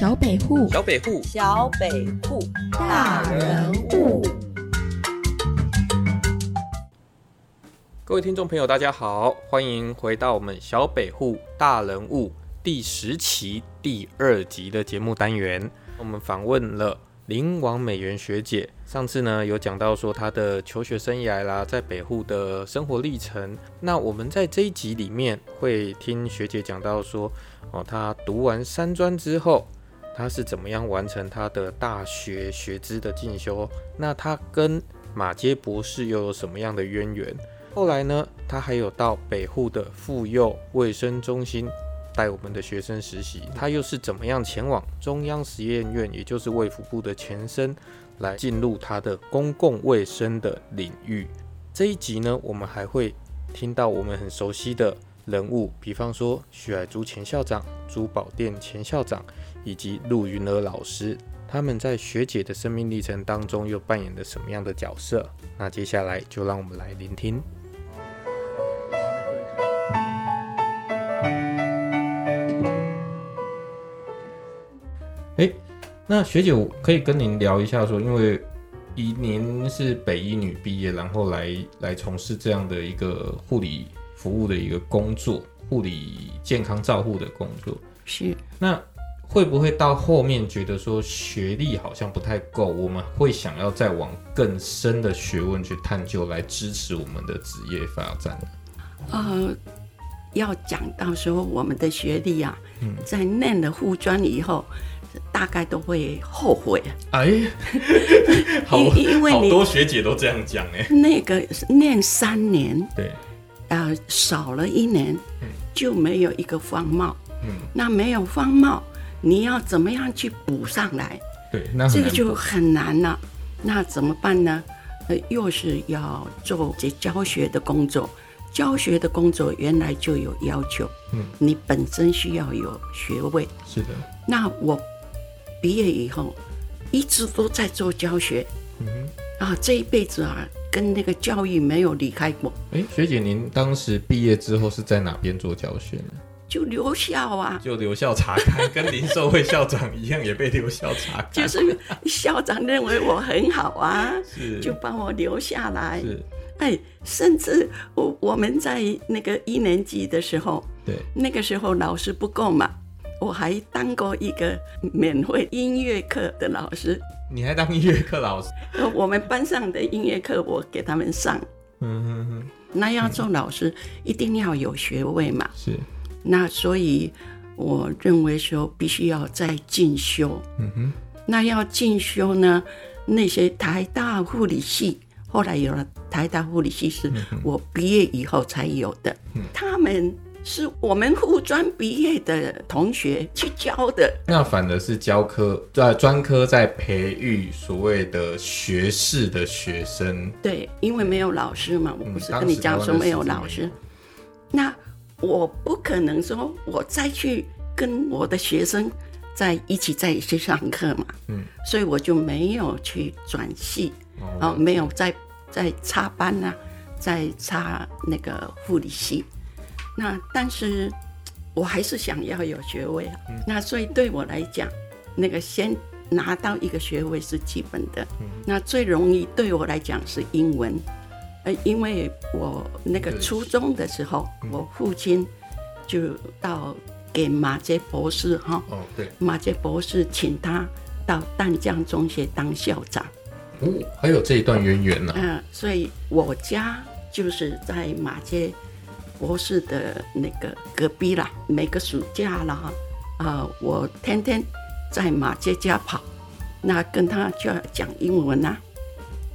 小北户，小北户，小北户，大人物。各位听众朋友，大家好，欢迎回到我们小北户大人物第十期第二集的节目单元。我们访问了林王美元学姐，上次呢有讲到说她的求学生涯啦，在北户的生活历程。那我们在这一集里面会听学姐讲到说，哦，她读完三专之后，他是怎么样完成他的大学学知的进修？那他跟马街博士又有什么样的渊源？后来呢，他还有到北户的妇幼卫生中心带我们的学生实习。他又是怎么样前往中央实验院，也就是卫福部的前身，来进入他的公共卫生的领域？这一集呢，我们还会听到我们很熟悉的人物，比方说许海珠前校长、珠宝店前校长以及陆云儿老师，他们在学姐的生命历程当中又扮演了什么样的角色？那接下来就让我们来聆听。哎，那学姐，我可以跟您聊一下，说，因为以您是北医女毕业，然后来来从事这样的一个护理服务的一个工作，护理健康照护的工作，是。那会不会到后面觉得说学历好像不太够，我们会想要再往更深的学问去探究，来支持我们的职业发展？呃，要讲到说我们的学历啊，在念了护专以后，大概都会后悔。哎，好，因因为你好多学姐都这样讲哎，那个念三年，对，呃，少了一年嗯就没有一个方貌。嗯，那没有方貌，你要怎么样去补上来？对，那这个就很难了。那怎么办呢？呃，又是要做这教学的工作。教学的工作原来就有要求，嗯，你本身需要有学位。是的，那我毕业以后一直都在做教学，嗯哼。啊，这一辈子啊，跟那个教育没有离开过，哎，学姐，您当时毕业之后是在哪边做教学呢？就留校啊。就留校查看，跟零售会校长一样，也被留校查看。就是校长认为我很好啊，是就把我留下来。是，哎，甚至我我们在那个一年级的时候，对，那个时候老师不够嘛，我还当过一个免费音乐课的老师。你还当音乐课老师？呃我们班上的音乐课我给他们上。嗯哼哼，那要做老师，一定要有学位嘛。是，那所以我认为说必须要再进修。嗯哼，那要进修呢，那些台大护理系，后来有了台大护理系是我毕业以后才有的。他们是我们护专毕业的同学去教的。那反而是教科在专科在培育所谓的学士的学生。对，因为没有老师嘛，我不是跟你讲说没有老师那我不可能说我再去跟我的学生在一起在一起上课嘛，嗯，所以我就没有去转系，哦哦，没有再再插班啊，再插那个护理系。那但是我还是想要有学位啊。那所以对我来讲，那个先拿到一个学位是基本的。那最容易对我来讲是英文，呃，因为我那个初中的时候，我父亲就到给马杰博士哈，哦，对，马杰博士请他到淡江中学当校长。哦，还有这一段渊源呢、嗯、所以我家就是在马街博士的那个隔壁啦。每个暑假啦，啊、我天天在马街家跑，那跟他就要讲英文啊。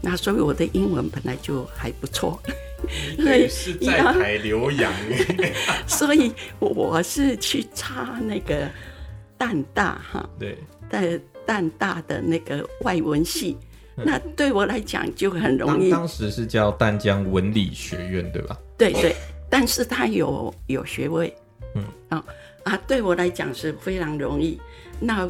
那所以我的英文本来就还不错，等于是在台留洋。所以我是去插那个淡大哈，对，在淡大的那个外文系。那对我来讲就很容易，当当时是叫淡江文理学院，对吧？对对，但是他有有学位，嗯啊啊，对我来讲是非常容易。那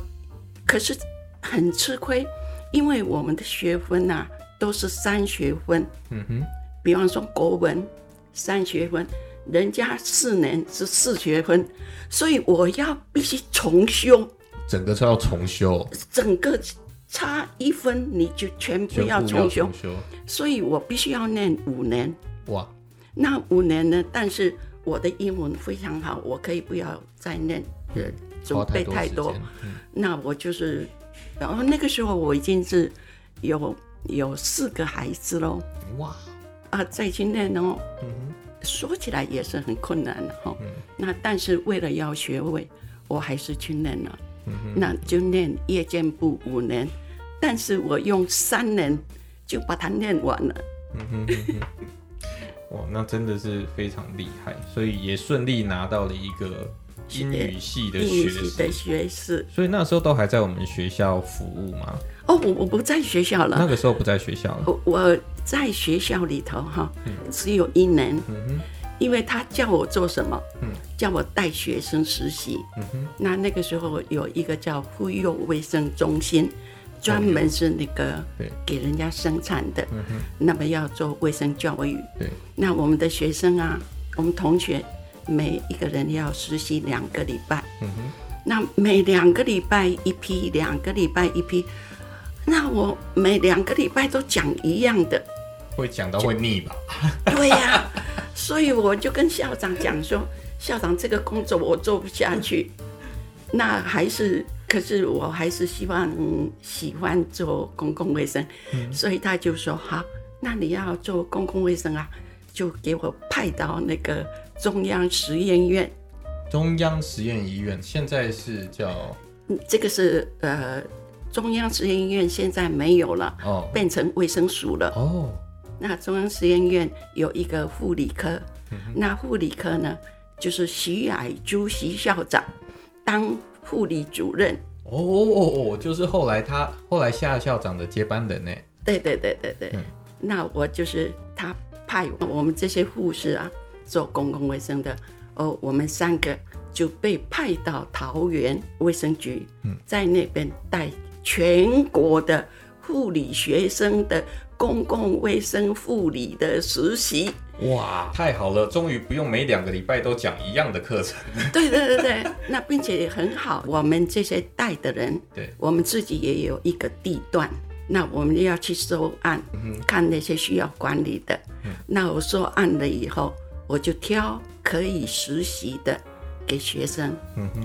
可是很吃亏，因为我们的学分呐、都是三学分，嗯哼，比方说国文三学分，人家四年是四学分，所以我要必须重修。整个是要重修，整个差一分你就全部要重修，修。所以我必须要念五年。哇，那五年呢？但是我的英文非常好，我可以不要再念，呃，准花备太多。那我就是，然后那个时候我已经是有有四个孩子喽，哇，啊，再去念哦，嗯说起来也是很困难的哈、那但是为了要学位，我还是去念了。嗯那就念夜间部五年，但是我用三年就把它念完了。哇，那真的是非常厉害，所以也顺利拿到了一个英语系的学英语系的士。学士。所以那时候都还在我们学校服务吗？哦，我我不在学校了，那个时候不在学校了。我我在学校里头哈，只有一年，因为他叫我做什么，叫我带学生实习。那那个时候有一个叫妇幼卫生中心，专门是那个给人家生产的，那么要做卫生教育。对，那我们的学生啊，我们同学每一个人要实习两个礼拜。那每两个礼拜一批，两个礼拜一批。那我每两个礼拜都讲一样的，会讲到会腻吧？对呀、所以我就跟校长讲说，校长这个工作我做不下去，那还是，可是我还是希望、嗯喜欢做公共卫生，所以他就说好，那你要做公共卫生啊，就给我派到那个中央实验院，中央实验医院现在是叫嗯这个是呃中央实验医院现在没有了，哦。变成卫生署了。哦。那中央实验院有一个护理科，那护理科呢，就是徐乃珠徐校长当护理主任。哦哦哦，就是后来他后来夏校长的接班人呢。对对对对对，那我就是他派我们这些护士啊做公共卫生的，哦，我们三个就被派到桃园卫生局，在那边带全国的护理学生的公共卫生护理的实习。哇，太好了，终于不用每两个礼拜都讲一样的课程。对对对对，那并且也很好。我们这些带的人，对我们自己也有一个地段，那我们要去收案，看那些需要管理的。那我收案了以后，我就挑可以实习的给学生，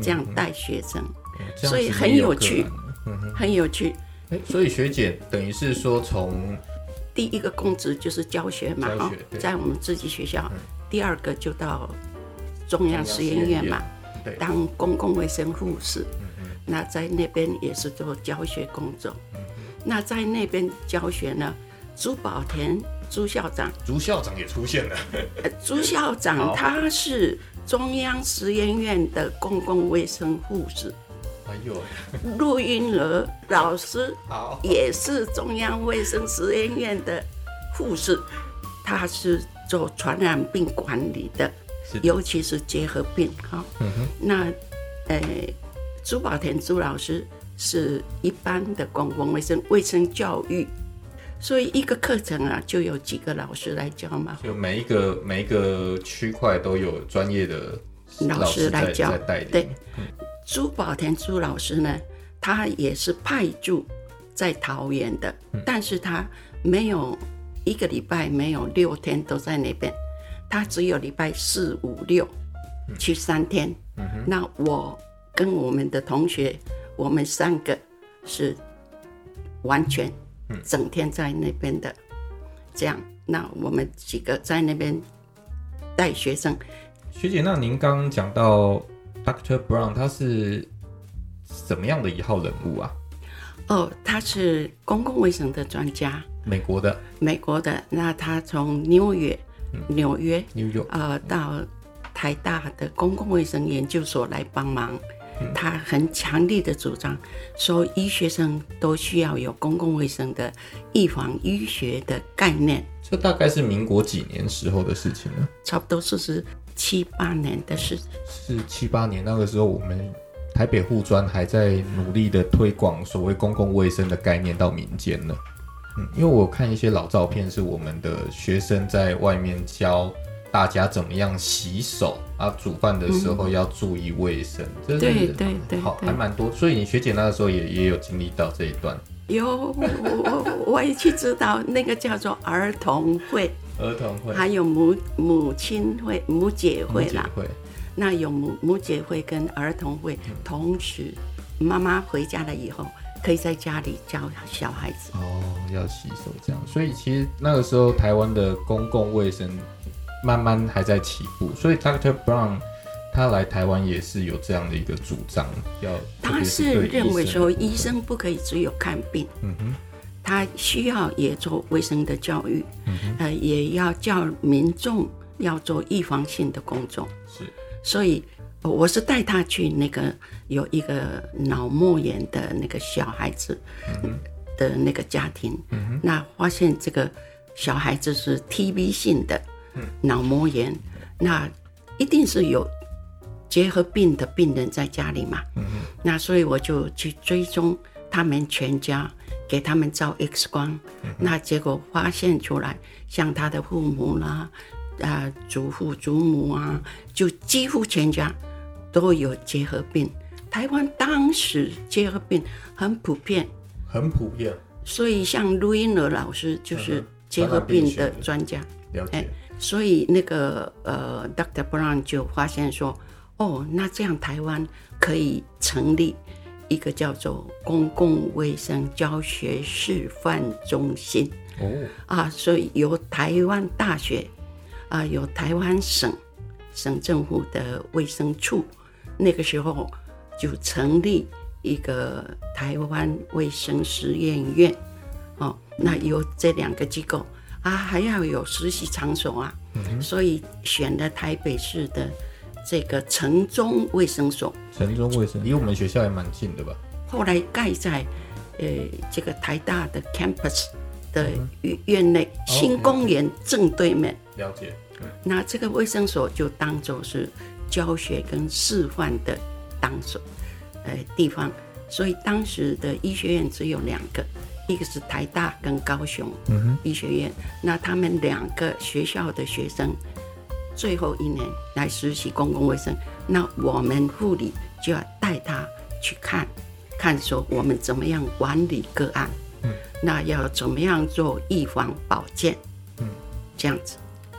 这样带学生，所以很有趣案很有趣。哎，所以学姐等于是说从第一个公职就是教学嘛，哈在我们自己学校。第二个就到中央实验院嘛，对当公共卫生护士。那在那边也是做教学工作。那在那边教学呢，朱宝田朱校长，朱校长也出现了。呃朱校长 他是中央实验院的公共卫生护士，哎呦，陆英娥老师好，也是中央卫生实验院的护士，他是做传染病管理的，的。尤其是结核病哈。嗯哼，那呃，朱宝田朱老师是一般的公共卫生卫生教育，所以一个课程啊就有几个老师来教嘛。就每一个每一个区块都有专业的老师师来教。对朱宝田朱老师呢，他也是派驻在桃园的，但是他没有一个礼拜没有六天都在那边，他只有礼拜四五六去三天。那我跟我们的同学，我们三个是完全整天在那边的，这样，那我们几个在那边带学生。学姐，那您刚刚讲到 Dr. Brown，他是怎么样的一号人物啊？哦，他是公共卫生的专家，美国的美国的。那他从纽约、纽约 New York，呃到台大的公共卫生研究所来帮忙。他很强力的主张说，医学生都需要有公共卫生的预防医学的概念。这大概是民国几年时候的事情了？差不多是是七八年的事。是七八年那个时候，我们台北护专还在努力的推广所谓公共卫生的概念到民间呢。嗯，因为我看一些老照片，是我们的学生在外面教大家怎么样洗手啊，煮饭的时候要注意卫生，对对对好还蛮多。所以你学姐那个时候也也有经历到这一段 有我我我也去知道那个叫做儿童会，儿童会、还有母母亲会、母姐会啦。会，那有母母姐会跟儿童会，同时妈妈回家了以后，可以在家里教小孩子。哦，要洗手这样。所以其实那个时候台湾的公共卫生慢慢还在起步，所以 Dr. Brown 他来台湾也是有这样的一个主张，要他是对认为说医生不可以只有看病，嗯哼，他需要也做卫生的教育，嗯呃，也要叫民众要做预防性的工作。是。所以呃我是带他去那个有一个脑膜炎的那个小孩子的那个家庭，嗯那发现这个小孩子是 TB 性的脑膜炎，那一定是有结核病的病人在家里嘛，嗯那所以我就去追踪他们全家，给他们照 X 光，那结果发现出来，像他的父母啦。啊，祖父祖母啊，就几乎全家都有结核病。台湾当时结核病很普遍，很普遍，所以像卢英乐老师就是结核病的专家。了哎解，所以那个呃，Dr. Brown 就发现说，哦，那这样台湾可以成立一个叫做公共卫生教学示范中心。哦，啊，所以由台湾大学啊，有台湾省省政府的卫生处，那个时候就成立一个台湾卫生实验院，哦，那由这两个机构啊，还要有实习场所啊，所以选了台北市的这个城中卫生所，城中卫生离我们学校也蛮近的吧？后来盖在呃这个台大的 campus 的院院内新公园正对面。了解，那这个卫生所就当做是教学跟示范的当所，呃地方，所以当时的医学院只有两个，一个是台大跟高雄医学院，那他们两个学校的学生最后一年来实习公共卫生，那我们护理就要带他去看，看说我们怎么样管理个案，嗯那要怎么样做预防保健，嗯这样子。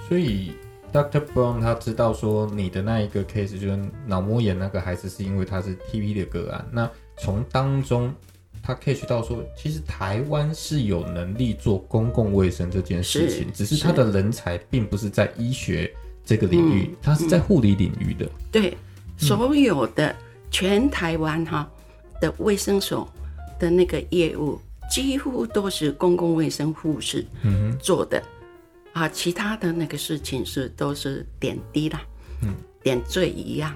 所以 Dr. Brown 他知道说你的那一个 case 就是脑膜炎那个孩子是因为他是 TB 的个案，那从当中他 catch 到说，其实台湾是有能力做公共卫生这件事情，是只是他的人才并不是在医学这个领域，它是在护理领域的。对，所有的全台湾哈的卫生所的那个业务，几乎都是公共卫生护士做的，啊，其他的那个事情是都是点滴啦，嗯，点缀一样，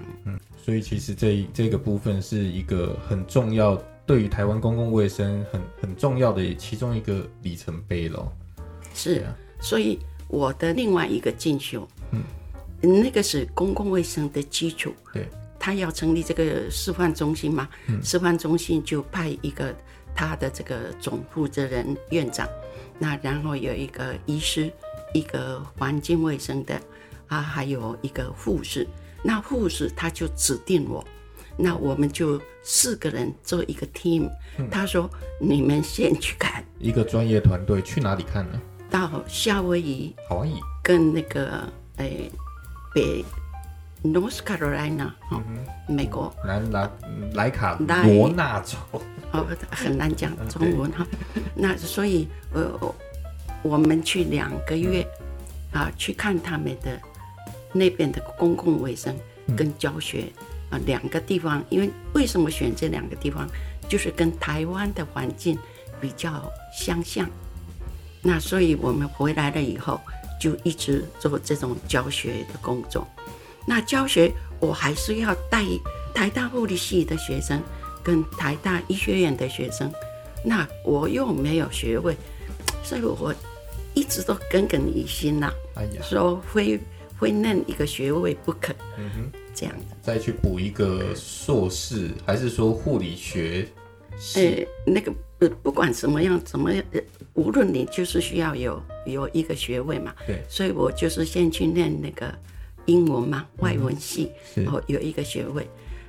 所以其实这一这个部分是一个很重要，对于台湾公共卫生很很重要的其中一个里程碑咯。是，啊所以我的另外一个进修，嗯，那个是公共卫生的基础，对，他要成立这个示范中心嘛，嗯。示范中心就派一个他的这个总负责人院长，那然后有一个医师，一个环境卫生的啊，还有一个护士。那护士他就指定我，那我们就四个人做一个 team。他说你们先去看。一个专业团队去哪里看呢？到夏威夷夏威夷。跟那个诶北 North Carolina 哦，美国南南莱卡莱罗纳州，哦，很难讲中文哈。那所以呃，我们去两个月啊，去看他们的那边的公共卫生跟教学啊两个地方。因为为什么选这两个地方，就是跟台湾的环境比较相像。那所以我们回来了以后，就一直做这种教学的工作。那教学我还是要带台大护理系的学生跟台大医学院的学生，那我又没有学位，所以我一直都耿耿于心呐、哎呀，说非非嫩一个学位不可，嗯哼，这样子。再去补一个硕士，还是说护理学系，那个不不管什么样，怎么样，呃无论你就是需要有有一个学位嘛，对。所以我就是先去念那个英文嘛，外文系，然后，有一个学位。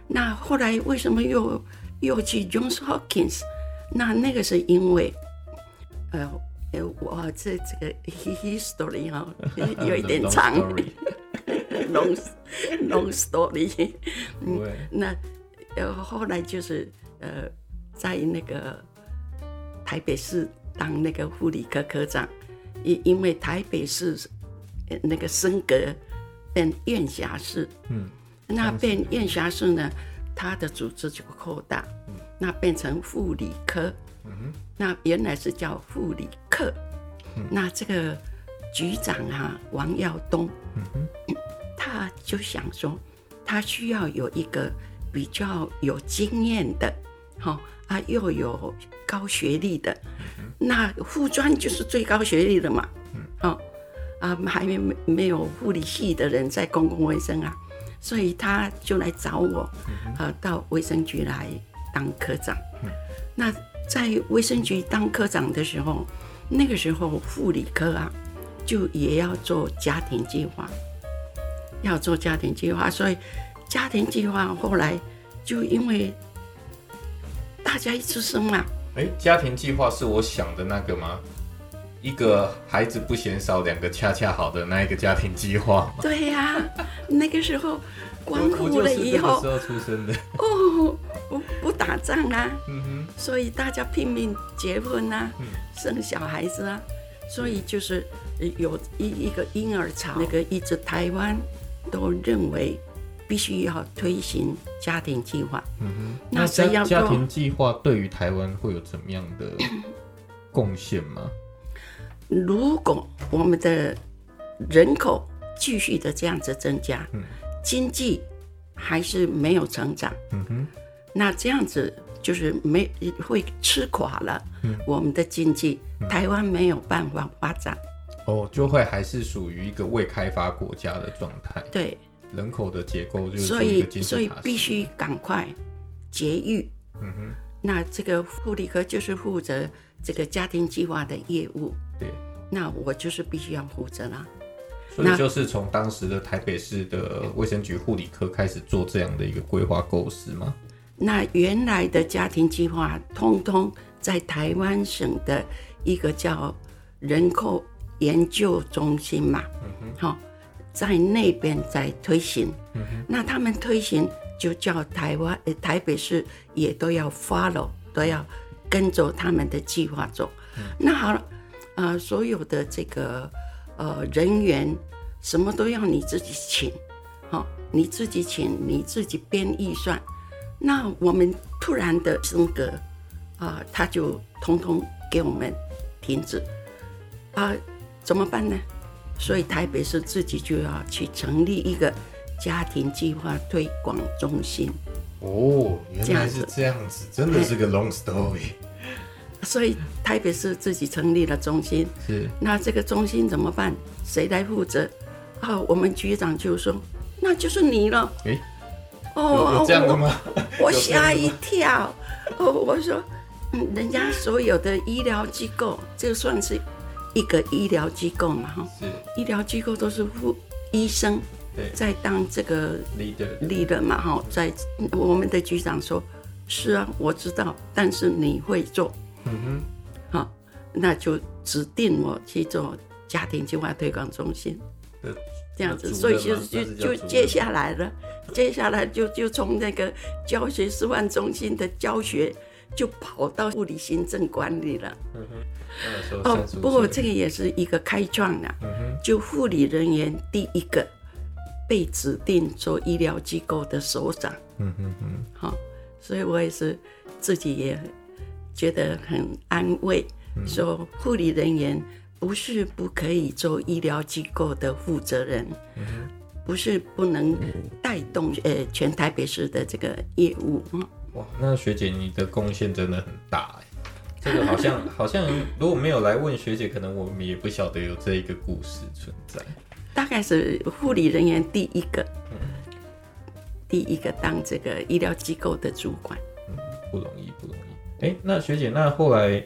那后来为什么又又去 Johns Hopkins？那那个是因为，呃，呃，我这这个 history 哈、有一点长。Story，long long story。不会。那呃后来就是呃在那个台北市当那个护理科科长，因因为台北市呃那个升格变院辖市，嗯，那变院辖市呢，它的组织就扩大，那变成护理科，那原来是叫护理课，那这个局长啊王耀东，他就想说，他需要有一个比较有经验的，好、啊，又有高学历的，那护专就是最高学历的嘛，哦，啊，还没没没有护理系的人在公共卫生啊，所以他就来找我，呃，到卫生局来当科长。那在卫生局当科长的时候，那个时候护理科啊，就也要做家庭计划，要做家庭计划，所以家庭计划后来就因为大家一出生嘛，哎，家庭计划是我想的那个吗？一个孩子不嫌少，两个恰恰好的那一个家庭计划吗？对呀、那个时候光我我复了以后时，候出生的。哦，不不打仗啊，嗯哼，所以大家拼命结婚啊，生小孩子啊，所以就是呃有一一个婴儿潮，那个一直台湾都认为必须要推行家庭计划。嗯哼。那这样家家庭计划对于台湾会有怎么样的贡献吗？如果我们的人口继续的这样子增加，经济还是没有成长，嗯哼，那这样子就是没会吃垮了我们的经济，台湾没有办法发展。哦，就会还是属于一个未开发国家的状态，对，人口的结构就是所以所以必须赶快节育。嗯哼，那这个护理科就是负责这个家庭计划的业务，对。那我就是必须要负责啦。所以那就是从当时的台北市的卫生局护理科开始做这样的一个规划构思吗？那原来的家庭计划，通通在台湾省的一个叫人口研究中心嘛，好、在那边在推行。那他们推行就叫台湾、呃、台北市也都要 follow，都要跟着他们的计划走。那好了，呃，所有的这个呃人员，什么都要你自己请，好、你自己请，你自己编预算。那我们突然的升格，啊、他就通通给我们停止，啊、怎么办呢？所以台北市自己就要去成立一个家庭计划推广中心，哦，原这样子这样子，真的是个 long story。所以台北市自己成立了中心。是，那这个中心怎么办？谁来负责？啊，我们局长就说，那就是你了。诶，有哦，有这样的吗？我吓一跳，哦，我说，嗯，人家所有的医疗机构，就算是一个医疗机构嘛，哈，是。医疗机构都是护医生对。在当这个 leader，leader 嘛，哈，在我们的局长说，是啊，我知道，但是你会做，嗯哼。好，那就指定我去做家庭计划推广中心。哼，的这样子，所以就就就接下来了，接下来就就从那个教学示范中心的教学，就跑到护理行政管理了。哦不过这个也是一个开创啊，嗯哼，就护理人员第一个被指定做医疗机构的首长，嗯哼哼，好、所以我也是自己也觉得很安慰，嗯。说护理人员不是不可以做医疗机构的负责人，嗯不是不能带动呃全台北市的这个业务，嗯，哇，那学姐你的贡献真的很大哎。这个好像 好像如果没有来问学姐，可能我们也不晓得有这一个故事存在。大概是护理人员第一个，嗯第一个当这个医疗机构的主管。嗯不容易，不容易。哎，那学姐，那后来，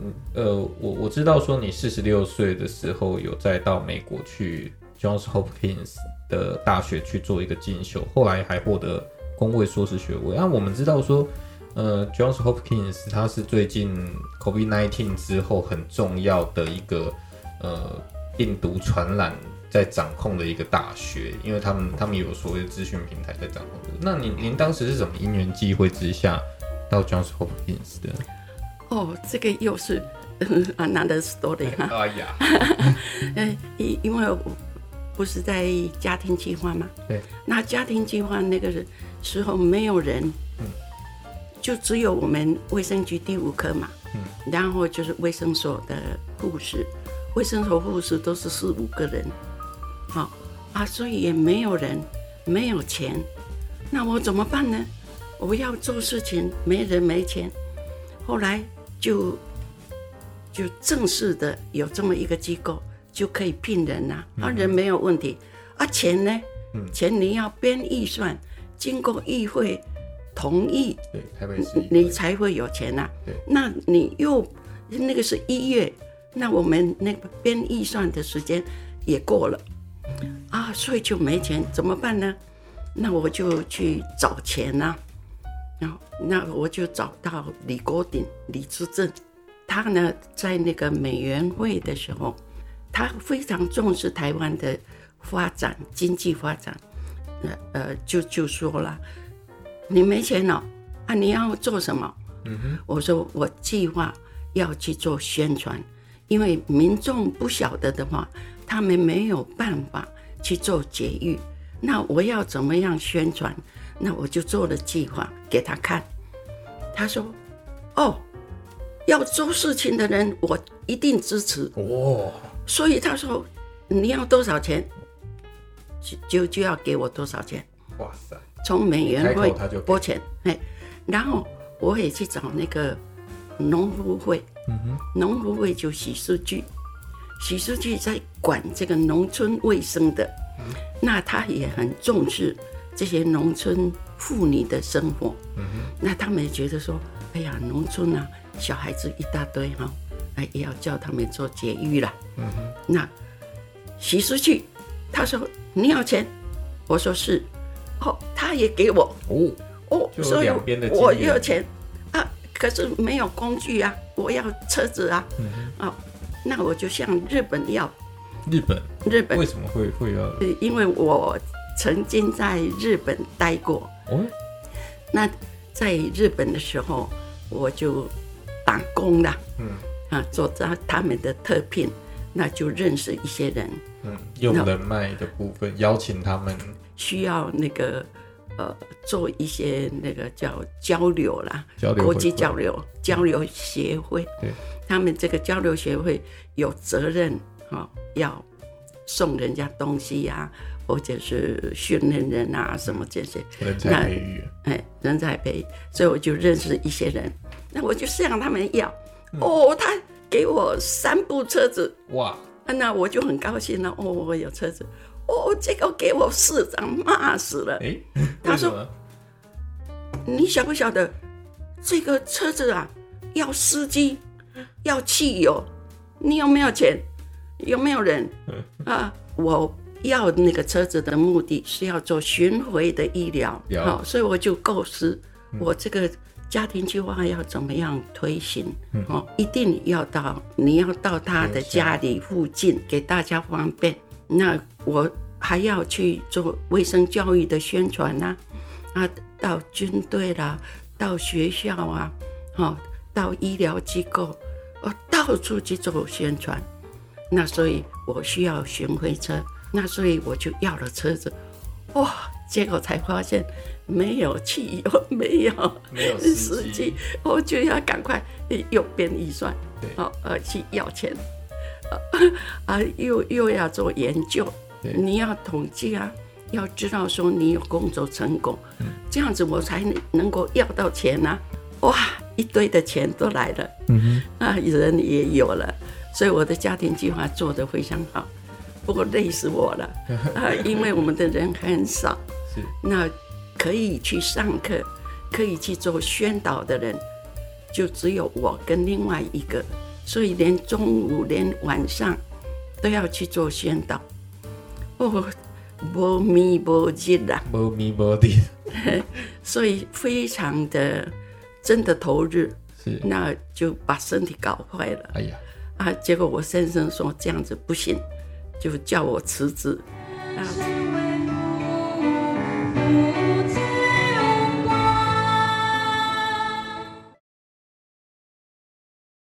嗯呃，我我知道说你四十六岁的时候有再到美国去 Johns Hopkins 的大学去做一个进修，后来还获得公卫硕士学位。那我们知道说，呃，Johns Hopkins 它是最近 COVID-19 之后很重要的一个呃病毒传染在掌控的一个大学，因为他们他们有所谓的资讯平台在掌控。那您您当时是怎么因缘际会之下？到 Johns Hopkins 的哦，这个又是 another story 哈。哎呀，嗯，因因为不是在家庭计划嘛？对。那家庭计划那个时候没有人，嗯，就只有我们卫生局第五科嘛，嗯，然后就是卫生所的护士，卫生所护士都是四五个人，好啊，所以也没有人，没有钱，那我怎么办呢？我要做事情，没人没钱，后来就就正式的有这么一个机构，就可以聘人呐。啊，人没有问题，啊，钱呢？嗯，钱你要编预算，经过议会同意，对，台北市，你才会有钱呐。对，那你又那个是一月，那我们那个编预算的时间也过了，啊，所以就没钱，怎么办呢？那我就去找钱呐。然后，那我就找到李国鼎、李志正，他呢在那个美元会的时候，他非常重视台湾的发展、经济发展，呃呃，就就说了，你没钱了啊，你要做什么？嗯哼，我说我计划要去做宣传，因为民众不晓得的话，他们没有办法去做节育，那我要怎么样宣传？那我就做了计划给他看，他说：“哦，要做事情的人，我一定支持。”哦，所以他说：“你要多少钱，就就就要给我多少钱。”哇塞！从美元会拨钱，哎，然后我也去找那个农夫会，嗯哼，农夫会就洗数据，洗数据在管这个农村卫生的，那他也很重视。这些农村妇女的生活，嗯哼，那他们也觉得说，哎呀，农村啊，小孩子一大堆哈，哎，也要叫他们做节育了，嗯哼，那洗出去，他说你要钱，我说是，哦，他也给我，哦哦，所以我要钱。啊，可是没有工具啊，我要车子啊，嗯哼，哦，那我就向日本要，日本，日本。为什么会会要？因为我。曾经在日本待过，哦，那在日本的时候，我就打工了，嗯，啊，做他他们的特聘，那就认识一些人，嗯，用人脉的部分，邀请他们。需要那个呃做一些那个叫交流啦，交流国际交流交流协会，对，他们这个交流协会有责任哈，要送人家东西呀。或者是训练人啊，什么这些。人才培育，哎，人才培育，所以我就认识一些人，那我就向他们要，哦，他给我三部车子，哇，那我就很高兴了，哦，我有车子，哦，这个给我市长骂死了，哎，他说，你晓不晓得这个车子啊，要司机，要汽油，你有没有钱？有没有人？啊，我。要那个车子的目的是要做巡回的医疗，好，所以我就构思我这个家庭计划要怎么样推行，哦，一定要到你要到他的家里附近给大家方便。那我还要去做卫生教育的宣传呐，啊，到军队啦，到学校啊，哦，到医疗机构，哦，到处去做宣传。那所以我需要巡回车。那所以我就要了车子，哇！结果才发现没有汽油，没有 没有司机，我就要赶快又编预算，好呃去要钱，啊又又要做研究，你要统计啊，要知道说你有工作成功，这样子我才能够要到钱呐！哇，一堆的钱都来了，嗯哼，啊人也有了，所以我的家庭计划做得非常好。不过累死我了。啊！因为我们的人很少，是。那可以去上课、可以去做宣导的人就只有我跟另外一个，所以连中午连晚上都要去做宣导。哦，无咪无日啦，无咪无地，所以非常的真的投入，是，那就把身体搞坏了哎呀，啊！结果我先生说这样子不行，就叫我辞职。